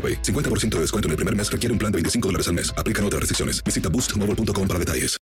AroPay. 50% de descuento en el primer mes requiere un plan de 25 dólares al mes. Aplican otras restricciones. Visita boostmobile.com para detalles.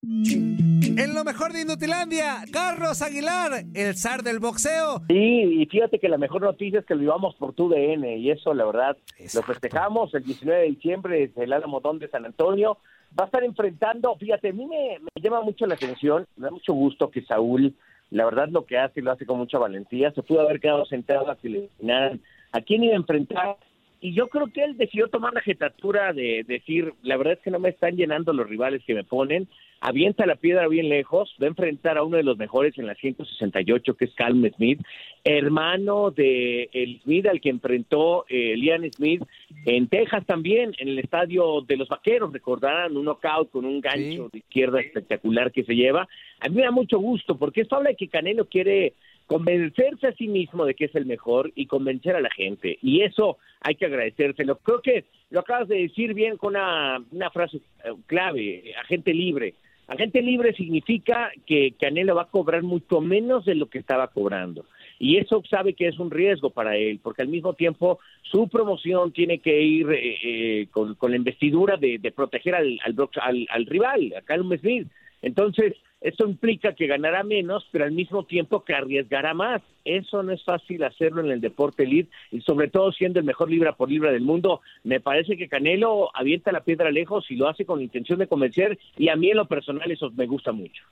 En lo mejor de Inutilandia, Carlos Aguilar, el zar del boxeo. Sí, y fíjate que la mejor noticia es que lo vivamos por tu DN y eso, la verdad, lo festejamos el 19 de diciembre desde el Alamodón de San Antonio. Va a estar enfrentando, fíjate, a mí me, me llama mucho la atención, me da mucho gusto que Saúl, la verdad, lo que hace, lo hace con mucha valentía. Se pudo haber quedado sentado a que le eliminaran a quién iba a enfrentar y yo creo que él decidió tomar la jetatura de decir, la verdad es que no me están llenando los rivales que me ponen, avienta la piedra bien lejos, va a enfrentar a uno de los mejores en la 168, que es Calm Smith, hermano de el Smith al que enfrentó eh, Liam Smith en Texas también, en el estadio de los Vaqueros, recordarán un knockout con un gancho de izquierda espectacular que se lleva. A mí me da mucho gusto, porque esto habla de que Canelo quiere convencerse a sí mismo de que es el mejor y convencer a la gente. Y eso hay que agradecérselo. Creo que lo acabas de decir bien con una, frase eh, clave, agente libre. Agente libre significa que Canelo va a cobrar mucho menos de lo que estaba cobrando. Y eso sabe que es un riesgo para él, porque al mismo tiempo su promoción tiene que ir eh, eh, con, con, la investidura de, de proteger al, al, al, al rival, a Calum Smith. Entonces, esto implica que ganará menos, pero al mismo tiempo que arriesgará más. Eso no es fácil hacerlo en el deporte elite y sobre todo siendo el mejor libra por libra del mundo. Me parece que Canelo avienta la piedra lejos y lo hace con la intención de convencer y a mí en lo personal eso me gusta mucho.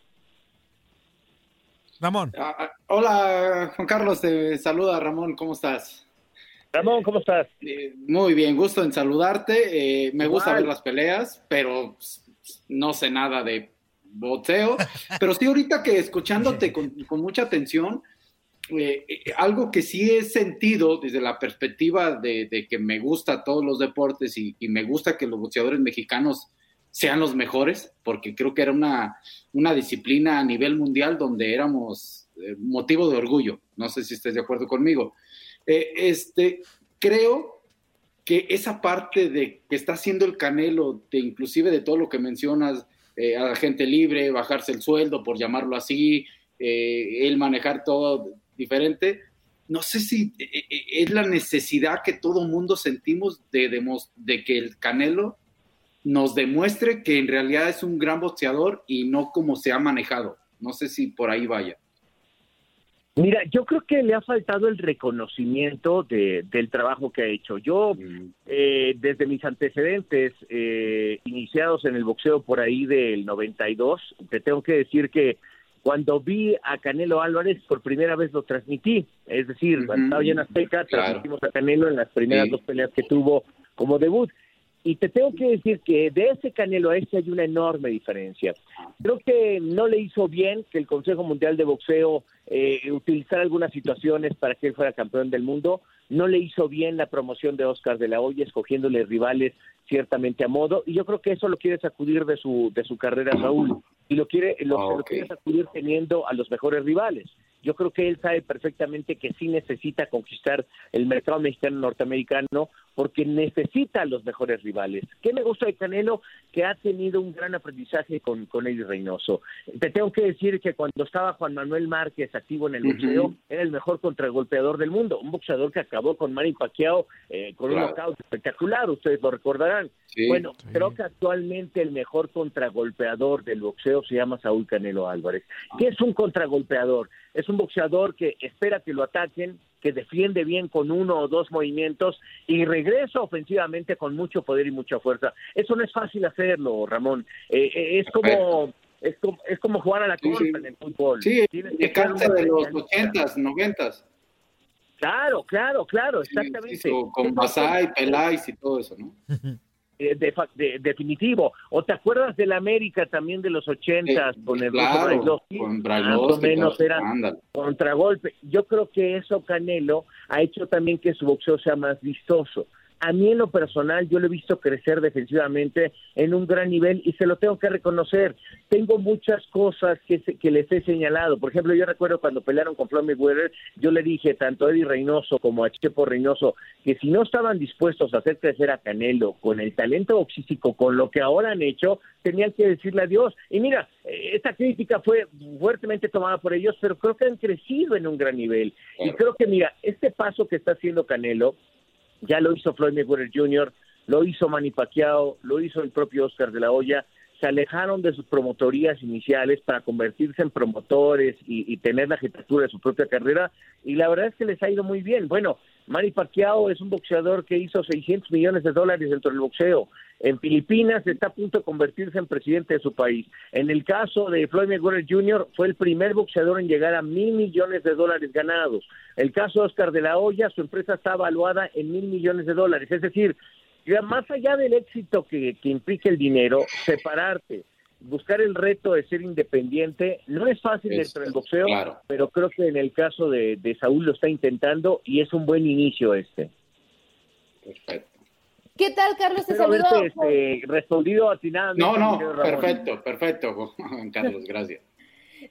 Ramón. Ah, hola, Juan Carlos, te saluda Ramón, ¿cómo estás? Ramón, ¿cómo estás? Eh, muy bien, gusto en saludarte. Eh, me Igual. gusta ver las peleas, pero no sé nada de boxeo. Pero sí, ahorita que escuchándote con, con mucha atención, eh, algo que sí he sentido desde la perspectiva de, de que me gusta todos los deportes y, y, me gusta que los boxeadores mexicanos sean los mejores, porque creo que era una, una disciplina a nivel mundial donde éramos eh, motivo de orgullo. No sé si estés de acuerdo conmigo. Eh, este, creo que esa parte de que está haciendo el Canelo, de inclusive de todo lo que mencionas, eh, a la gente libre, bajarse el sueldo, por llamarlo así, eh, el manejar todo diferente. No sé si eh, es la necesidad que todo mundo sentimos de, de, de, que el Canelo nos demuestre que en realidad es un gran boxeador y no como se ha manejado. No sé si por ahí vaya. Mira, yo creo que le ha faltado el reconocimiento de, del trabajo que ha hecho. Yo, eh, desde mis antecedentes eh, iniciados en el boxeo por ahí del 92, te tengo que decir que cuando vi a Canelo Álvarez por primera vez lo transmití. Es decir, uh -huh. cuando estaba en Azteca, transmitimos a Canelo en las primeras sí. dos peleas que tuvo como debut. Y te tengo que decir que de ese Canelo a este hay una enorme diferencia. Creo que no le hizo bien que el Consejo Mundial de Boxeo eh, utilizara algunas situaciones para que él fuera campeón del mundo. No le hizo bien la promoción de Oscar de la Hoya, escogiéndole rivales ciertamente a modo. Y yo creo que eso lo quiere sacudir de su, de su carrera, Raúl. Y lo quiere, lo, lo quiere sacudir teniendo a los mejores rivales. Yo creo que él sabe perfectamente que sí necesita conquistar el mercado mexicano norteamericano porque necesita a los mejores rivales. ¿Qué me gusta de Canelo? Que ha tenido un gran aprendizaje con, con Eddie Reynoso. Te tengo que decir que cuando estaba Juan Manuel Márquez activo en el boxeo, era el mejor contragolpeador del mundo, un boxeador que acabó con Manny Pacquiao eh, con un knockout espectacular, ustedes lo recordarán. bueno, creo que actualmente el mejor contragolpeador del boxeo se llama Saúl Canelo Álvarez. ¿Qué es un contragolpeador? Es un boxeador que espera que lo ataquen, que defiende bien con uno o dos movimientos y regresa ofensivamente con mucho poder y mucha fuerza. Eso no es fácil hacerlo, Ramón. Eh, eh, es como es como, es como jugar a la sí, en el fútbol. Sí, que cansa de los ochentas, noventas. Claro, claro, claro, exactamente. con Basay, Peláez y todo eso, ¿no? Eh, de, definitivo. ¿O te acuerdas del América también de los ochentas con el claro, con Más o menos era contragolpe. Yo creo que eso Canelo ha hecho también que su boxeo sea más vistoso a mí en lo personal yo lo he visto crecer defensivamente en un gran nivel y se lo tengo que reconocer. Tengo muchas cosas que, que les he señalado. Por ejemplo, yo recuerdo cuando pelearon con Floyd Mayweather, yo le dije tanto a Eddie Reynoso como a Chepo Reynoso que si no estaban dispuestos a hacer crecer a Canelo con el talento boxístico, con lo que ahora han hecho, tenían que decirle adiós. Y mira, eh, esta crítica fue fuertemente tomada por ellos, pero creo que han crecido en un gran nivel. Y creo que, mira, este paso que está haciendo Canelo, ya lo hizo Floyd Mayweather Jr., lo hizo Manny Pacquiao, lo hizo el propio Oscar de la Hoya. Se alejaron de sus promotorías iniciales para convertirse en promotores y, tener la jetatura de su propia carrera. Y la verdad es que les ha ido muy bien. Bueno, Manny Pacquiao es un boxeador que hizo 600 millones de dólares dentro del boxeo. En Filipinas está a punto de convertirse en presidente de su país. En el caso de Floyd Mayweather Jr., fue el primer boxeador en llegar a mil millones de dólares ganados. El caso de Oscar de la Hoya, su empresa está evaluada en mil millones de dólares. Es decir, más allá del éxito que, que implica el dinero, separarte, buscar el reto de ser independiente, no es fácil dentro del boxeo, pero creo que en el caso de, de Saúl lo está intentando y es un buen inicio este. Perfecto. ¿Qué tal, Carlos? Te saludo. Este, respondido atinadamente. No, no, perfecto, perfecto, Carlos, gracias.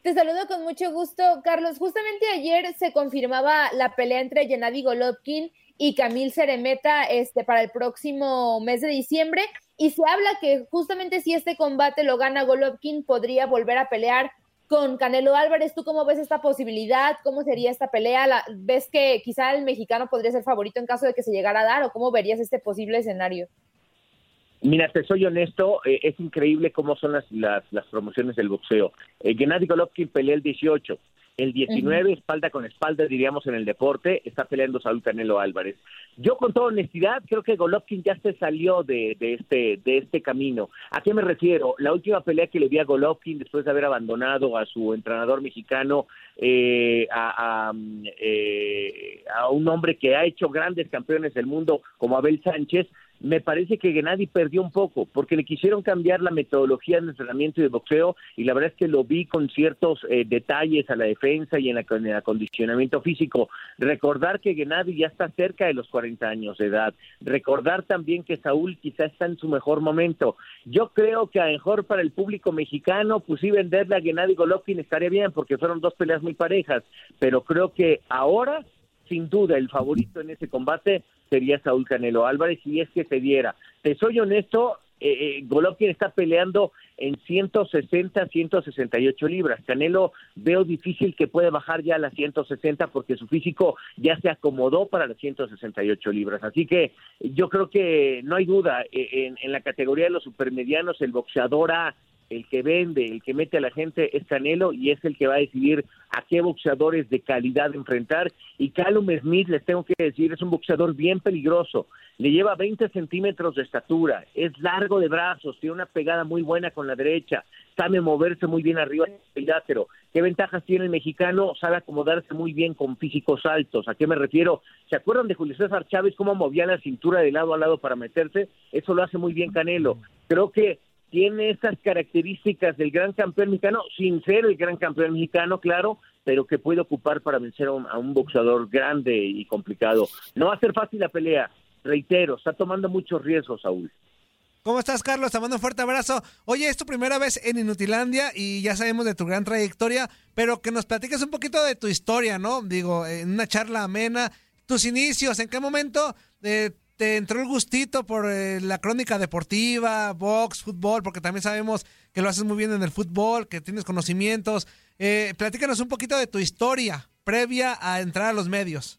Te saludo con mucho gusto, Carlos. Justamente ayer se confirmaba la pelea entre Gennady Golovkin y Camil Ceremeta este, para el próximo mes de diciembre. Y se habla que justamente si este combate lo gana Golovkin, podría volver a pelear con Canelo Álvarez. ¿Tú cómo ves esta posibilidad? ¿Cómo sería esta pelea? ¿Ves que quizá el mexicano podría ser favorito en caso de que se llegara a dar? ¿O cómo verías este posible escenario? Mira, te soy honesto, eh, es increíble cómo son las, las, las promociones del boxeo. Eh, Gennady Golovkin pelea el 18, el 19, espalda con espalda, diríamos, en el deporte, está peleando Saúl Canelo Álvarez. Yo, con toda honestidad, creo que Golovkin ya se salió de, de, este, de este camino. ¿A qué me refiero? La última pelea que le vi a Golovkin, después de haber abandonado a su entrenador mexicano, eh, a, a, eh, a un hombre que ha hecho grandes campeones del mundo como Abel Sánchez, me parece que Gennady perdió un poco, porque le quisieron cambiar la metodología de entrenamiento y de boxeo, y la verdad es que lo vi con ciertos eh, detalles a la defensa y en, el acondicionamiento físico. Recordar que Gennady ya está cerca de los 40 años de edad. Recordar también que Saúl quizá está en su mejor momento. Yo creo que a lo mejor para el público mexicano, pues sí venderle a Gennady Golovkin estaría bien, porque fueron dos peleas muy parejas, pero creo que ahora sin duda el favorito en ese combate sería Saúl Canelo Álvarez si es que se diera. Te soy honesto, eh, eh Golovkin está peleando en 160, 168 libras. Canelo veo difícil que pueda bajar ya a las 160 porque su físico ya se acomodó para las 168 libras. Así que yo creo que no hay duda, eh, en, en la categoría de los supermedianos el boxeador el que vende, el que mete a la gente es Canelo y es el que va a decidir a qué boxeadores de calidad enfrentar. Y Callum Smith, les tengo que decir, es un boxeador bien peligroso. Le lleva 20 centímetros de estatura, es largo de brazos, tiene una pegada muy buena con la derecha, sabe moverse muy bien arriba del cuadrilátero. ¿Qué ventajas tiene el mexicano? Sabe acomodarse muy bien con físicos altos. ¿A qué me refiero? ¿Se acuerdan de Julio César Chávez cómo movía la cintura de lado a lado para meterse? Eso lo hace muy bien Canelo. Creo que tiene esas características del gran campeón mexicano, sin ser el gran campeón mexicano, claro, pero que puede ocupar para vencer a un, boxeador grande y complicado. No va a ser fácil la pelea, reitero, está tomando muchos riesgos, Saúl. ¿Cómo estás, Carlos? Te mando un fuerte abrazo. Oye, es tu primera vez en Inutilandia y ya sabemos de tu gran trayectoria, pero que nos platiques un poquito de tu historia, ¿no? Digo, en una charla amena, tus inicios, ¿en qué momento eh, te entró el gustito por eh, la crónica deportiva, box, fútbol, porque también sabemos que lo haces muy bien en el fútbol, que tienes conocimientos. Eh, platícanos un poquito de tu historia previa a entrar a los medios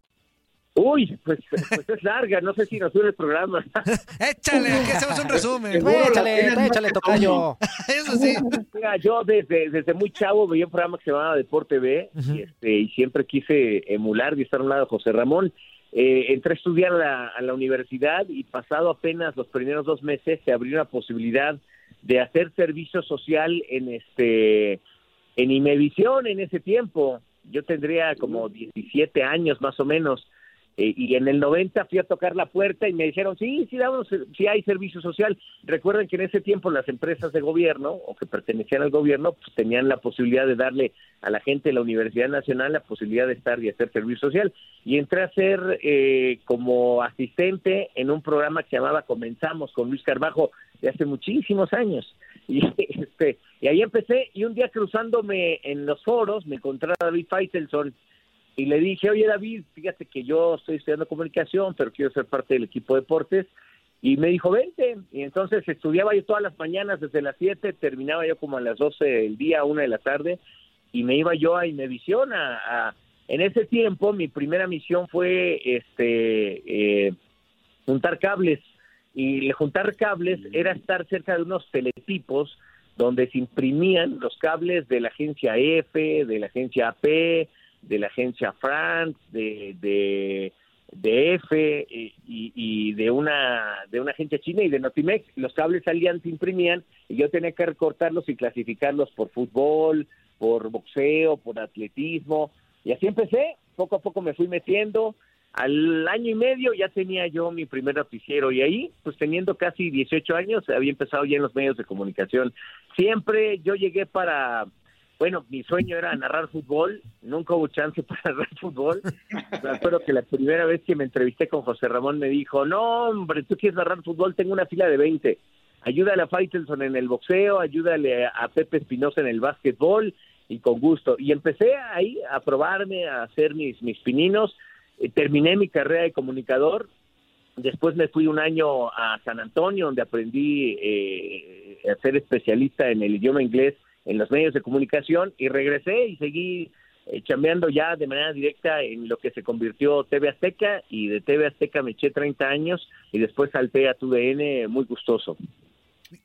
Uy, pues, pues, es larga, no sé si nos sube el programa. échale, que hacemos un resumen. échale, échale, tocayo. Eso sí. Mira, yo desde, desde muy chavo veía un programa que se llamaba Deporte B y, este, y siempre quise emular y estar a un lado de José Ramón. Eh, entré a estudiar a la, a la universidad y pasado apenas los primeros dos meses se abrió una posibilidad de hacer servicio social en este en Imevisión en ese tiempo. Yo tendría como 17 años más o menos eh, y en el 90 fui a tocar la puerta y me dijeron, sí, sí, damos, sí hay servicio social. Recuerden que en ese tiempo las empresas de gobierno o que pertenecían al gobierno pues, tenían la posibilidad de darle a la gente de la Universidad Nacional la posibilidad de estar y hacer servicio social. Y entré a ser eh, como asistente en un programa que se llamaba Comenzamos con Luis Carbajo de hace muchísimos años. Y, este, y ahí empecé y un día cruzándome en los foros me encontré a David Feitelson y le dije, oye David, fíjate que yo estoy estudiando comunicación, pero quiero ser parte del equipo de deportes. Y me dijo, vente. Y entonces estudiaba yo todas las mañanas desde las 7, terminaba yo como a las 12 del día, una de la tarde, y me iba yo a Imevisión. A, a... En ese tiempo mi primera misión fue este eh, juntar cables. Y el juntar cables era estar cerca de unos teletipos donde se imprimían los cables de la agencia F, de la agencia AP, de la agencia France, de, de, de F y, y, de una de una agencia china y de Notimex. Los cables salían, se imprimían y yo tenía que recortarlos y clasificarlos por fútbol, por boxeo, por atletismo. Y así empecé, poco a poco me fui metiendo. Al año y medio ya tenía yo mi primer noticiero y ahí, pues teniendo casi 18 años, había empezado ya en los medios de comunicación. Siempre yo llegué para bueno, mi sueño era narrar fútbol, nunca hubo chance para narrar fútbol. Me acuerdo que la primera vez que me entrevisté con José Ramón me dijo, no, hombre, tú quieres narrar fútbol, tengo una fila de 20. Ayúdale a Faitelson en el boxeo, ayúdale a Pepe Espinosa en el básquetbol y con gusto. Y empecé ahí a probarme, a hacer mis, mis pininos. Eh, terminé mi carrera de comunicador. Después me fui un año a San Antonio, donde aprendí eh, a ser especialista en el idioma inglés en los medios de comunicación y regresé y seguí eh, chambeando ya de manera directa en lo que se convirtió TV Azteca y de TV Azteca me eché 30 años y después salté a TUDN muy gustoso.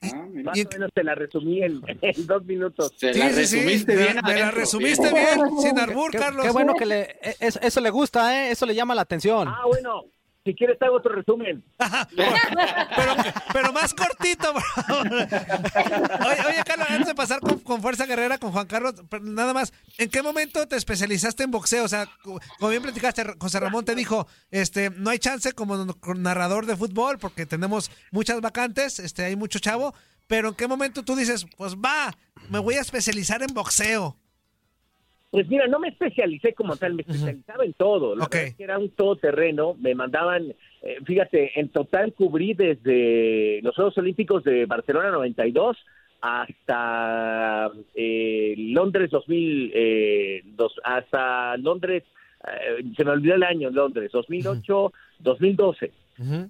Ah, Más o menos te la resumí en, dos minutos. Te la resumiste bien. Me la resumiste bien, sin arbur, Carlos. Qué bueno que le, e, eso, eso, le gusta, ¿eh? Eso le llama la atención. Ah, bueno. Si quieres, hago otro resumen. pero, pero más cortito, Oye, oye, Carlos, antes de pasar con, Fuerza Guerrera, con Juan Carlos, nada más, ¿en qué momento te especializaste en boxeo? O sea, como bien platicaste, José Ramón te dijo, este, no hay chance como narrador de fútbol porque tenemos muchas vacantes, este, hay mucho chavo, pero ¿en qué momento tú dices, pues va, me voy a especializar en boxeo? Pues mira, no me especialicé como tal, me especializaba en todo. Lo que era un todoterreno, me mandaban, eh, fíjate, en total cubrí desde los Juegos Olímpicos de Barcelona 92 hasta eh, Londres 2000, eh, hasta Londres, eh, se me olvidó el año, Londres, 2008, 2012.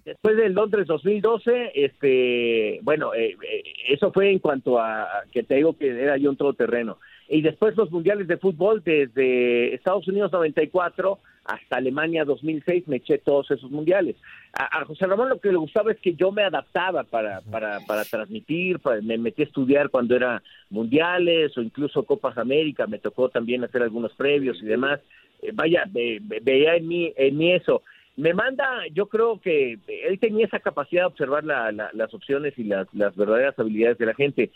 Después del Londres 2012, este, bueno, eh, eh, eso fue en cuanto a, que te digo que era yo un todoterreno. Y después los mundiales de fútbol desde Estados Unidos 94 hasta Alemania 2006 me eché todos esos mundiales. A, José Ramón lo que le gustaba es que yo me adaptaba para, para, para transmitir, me metí a estudiar cuando era mundiales o incluso Copas América, me tocó también hacer algunos previos y demás. Eh, vaya, veía en mí, en mí eso me manda, yo creo que él tenía esa capacidad de observar las opciones y las, verdaderas habilidades de la gente.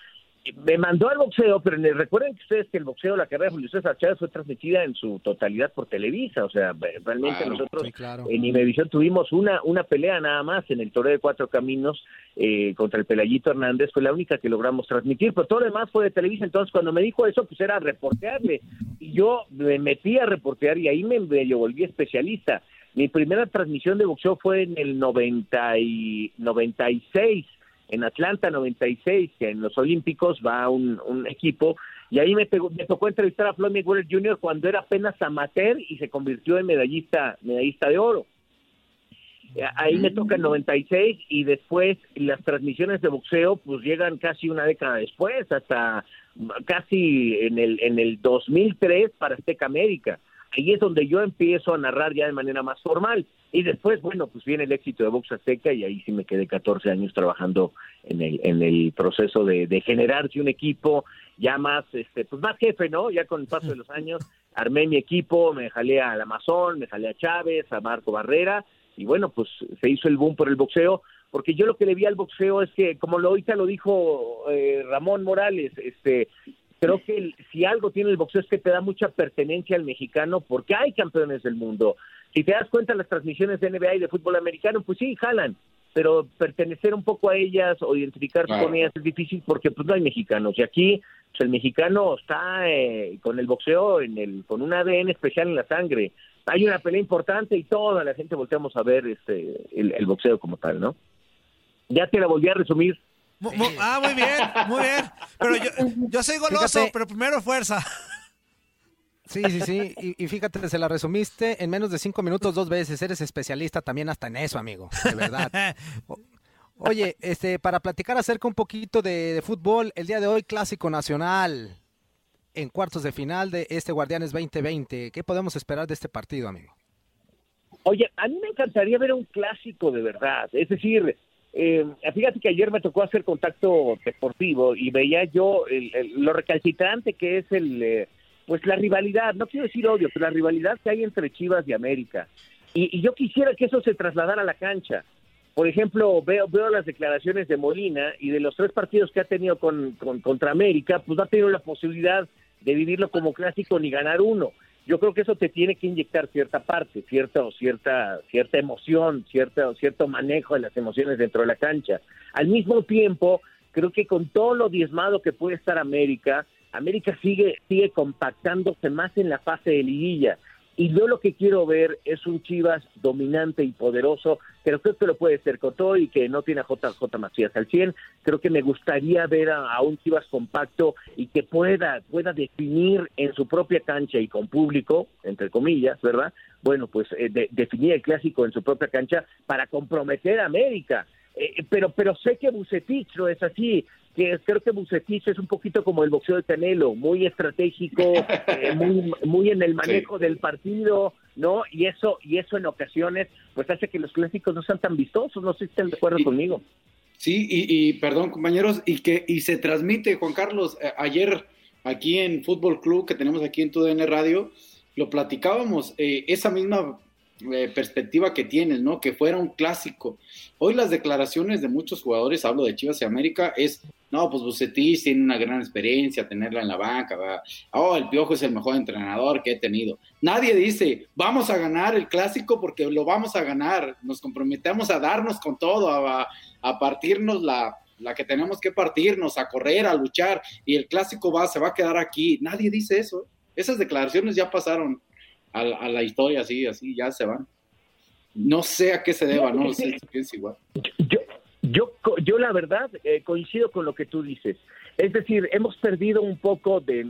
Me mandó al boxeo, pero recuerden que ustedes que el boxeo, la carrera de Julio César Chávez fue transmitida en su totalidad por Televisa, o sea, realmente nosotros en Imevisión tuvimos una, una pelea nada más en el Toreo de Cuatro Caminos eh, contra el Pelayito Hernández, fue la única que logramos transmitir, pero todo lo demás fue de Televisa, entonces cuando me dijo eso, pues era reportearle, y yo me metí a reportear y ahí me medio volví especialista. Mi primera transmisión de boxeo fue en el 90 y 96, en Atlanta 96, que en los Olímpicos va un, equipo, y ahí me, tocó entrevistar a Floyd Mayweather Jr. cuando era apenas amateur y se convirtió en medallista, medallista de oro. Ahí me toca el 96 y después las transmisiones de boxeo pues llegan casi una década después, hasta casi en el, en el 2003 para Azteca América ahí es donde yo empiezo a narrar ya de manera más formal. Y después, bueno, pues viene el éxito de Box Azteca y ahí sí me quedé 14 años trabajando en el, en el proceso de, de generarse un equipo ya más, este, pues más jefe, ¿no? Ya con el paso de los años armé mi equipo, me jalé al Amazon, me jalé a Chávez, a Marco Barrera y bueno, pues se hizo el boom por el boxeo porque yo lo que le vi al boxeo es que, como lo ahorita lo dijo eh, Ramón Morales, este, creo que si algo tiene el boxeo es que te da mucha pertenencia al mexicano porque hay campeones del mundo. Si te das cuenta, las transmisiones de NBA y de fútbol americano, pues sí, jalan, pero pertenecer un poco a ellas o identificarse con ellas es difícil porque pues no hay mexicanos. Y aquí pues, el mexicano está eh, con el boxeo en el con un ADN especial en la sangre. Hay una pelea importante y toda la gente volteamos a ver este el, el boxeo como tal, ¿no? Ya te la volví a resumir ah, muy bien, muy bien. Pero yo, yo soy goloso, pero primero fuerza. Sí, sí, sí. Y, fíjate, se la resumiste en menos de cinco minutos dos veces. Eres especialista también hasta en eso, amigo. De verdad. oye, este, para platicar acerca un poquito de, de, fútbol, el día de hoy, Clásico Nacional en cuartos de final de este Guardianes 2020. ¿Qué podemos esperar de este partido, amigo? Oye, a mí me encantaría ver un clásico de verdad. Es decir, eh, fíjate que ayer me tocó hacer contacto deportivo y veía yo lo recalcitrante que es el, eh, pues la rivalidad, no quiero decir odio, pero la rivalidad que hay entre Chivas y América. Y, yo quisiera que eso se trasladara a la cancha. Por ejemplo, veo, veo las declaraciones de Molina y de los tres partidos que ha tenido con, contra América, pues no ha tenido la posibilidad de vivirlo como clásico ni ganar uno yo creo que eso te tiene que inyectar cierta parte, cierta cierta cierta emoción, cierto cierto manejo de las emociones dentro de la cancha. Al mismo tiempo, creo que con todo lo diezmado que puede estar América, América sigue sigue compactándose más en la fase de liguilla. Y yo lo que quiero ver es un Chivas dominante y poderoso, creo que lo puede ser Cotó y que no tiene a JJ Macías al 100. Creo que me gustaría ver a, un Chivas compacto y que pueda, pueda definir en su propia cancha y con público, entre comillas, ¿verdad? Bueno, pues eh, definir el clásico en su propia cancha para comprometer a América. Eh, pero, pero sé que Bucetich no es así que creo que Bucetich es un poquito como el boxeo de Canelo, muy estratégico, eh, muy, muy en el manejo del partido, ¿no? Y eso, y eso en ocasiones, pues hace que los clásicos no sean tan vistosos, no sé si están de acuerdo conmigo. Sí, y, perdón, compañeros, y que y se transmite, Juan Carlos, eh, ayer aquí en Fútbol Club, que tenemos aquí en TUDN Radio, lo platicábamos, eh, esa misma eh, perspectiva que tienes, ¿no? Que fuera un clásico. Hoy las declaraciones de muchos jugadores, hablo de Chivas y América, es, no, pues Bucetis tiene una gran experiencia, tenerla en la banca, ¿verdad? oh, el Piojo es el mejor entrenador que he tenido. Nadie dice, vamos a ganar el clásico porque lo vamos a ganar, nos comprometemos a darnos con todo, a, a partirnos la, la que tenemos que partirnos, a correr, a luchar, y el clásico va, se va a quedar aquí. Nadie dice eso. esas declaraciones ya pasaron a, la historia, así, así, ya se van. No sé a qué se deba, no, sé si piensa igual. Yo, yo, yo la verdad eh, coincido con lo que tú dices. Es decir, hemos perdido un poco de,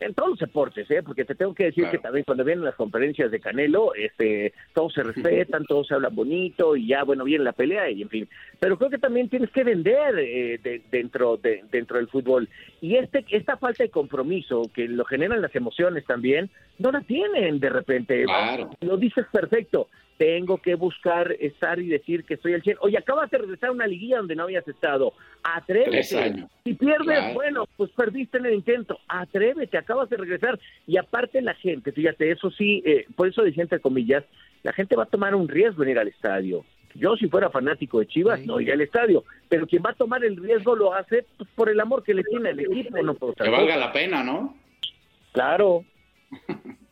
en todos los deportes, ¿eh? porque te tengo que decir que también cuando vienen las conferencias de Canelo, este, todos se respetan, todos se hablan bonito y ya, bueno, viene la pelea y en fin. Pero creo que también tienes que vender eh, dentro, de, dentro del fútbol. Y este, esta falta de compromiso que lo generan las emociones también, no la tienen de repente. Claro. Lo dices perfecto tengo que buscar estar y decir que estoy el 100. Oye, acabas de regresar a una liguilla donde no habías estado. Atrévete. Si pierdes, bueno, pues perdiste en el intento. Atrévete, acabas de regresar. Y aparte la gente, fíjate, eso sí, eh, por eso decía entre comillas, la gente va a tomar un riesgo en ir al estadio. Yo si fuera fanático de Chivas, no iría al estadio. Pero quien va a tomar el riesgo lo hace pues, por el amor que le tiene al equipo. No que valga la pena, ¿no? Claro.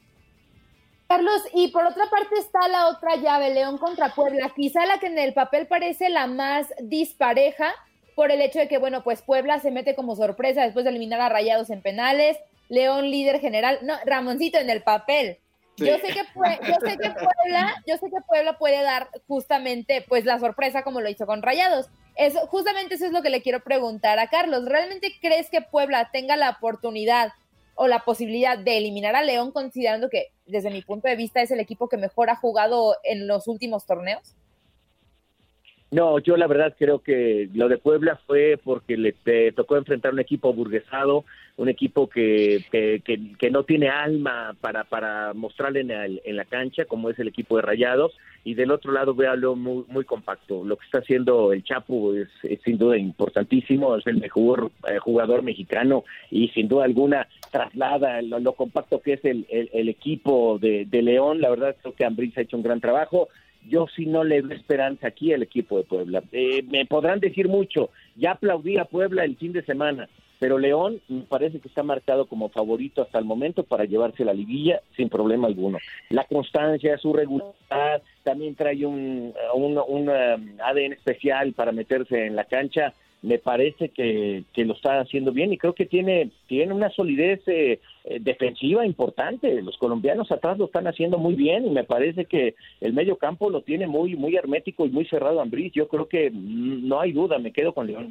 Carlos, y por otra parte está la otra llave, León contra Puebla, quizá la que en el papel parece la más dispareja por el hecho de que, bueno, pues Puebla se mete como sorpresa después de eliminar a Rayados en penales, León líder general, no, Ramoncito en el papel. Yo sé que yo sé que Puebla, yo sé que Puebla puede dar justamente pues la sorpresa como lo hizo con Rayados. Eso, justamente eso es lo que le quiero preguntar a Carlos. ¿Realmente crees que Puebla tenga la oportunidad o la posibilidad de eliminar a León, considerando que desde mi punto de vista es el equipo que mejor ha jugado en los últimos torneos? No, yo la verdad creo que lo de Puebla fue porque le tocó enfrentar un equipo burguesado, un equipo que, que, no tiene alma para, para mostrarle en, la cancha, como es el equipo de Rayados, y del otro lado véalo muy, muy compacto. Lo que está haciendo el Chapo es, sin duda importantísimo, es el mejor eh, jugador mexicano y sin duda alguna traslada lo, compacto que es el, el, equipo de, de, León. La verdad creo que Ambriz ha hecho un gran trabajo yo sí no le doy esperanza aquí al equipo de Puebla. Eh, me podrán decir mucho, ya aplaudí a Puebla el fin de semana, pero León me parece que está marcado como favorito hasta el momento para llevarse la liguilla sin problema alguno. La constancia, su regularidad, también trae un, un um, ADN especial para meterse en la cancha me parece que, lo está haciendo bien y creo que tiene, tiene una solidez eh, eh, defensiva importante. Los colombianos atrás lo están haciendo muy bien y me parece que el medio campo lo tiene muy, muy hermético y muy cerrado Ambriz. Yo creo que mm, no hay duda, me quedo con León.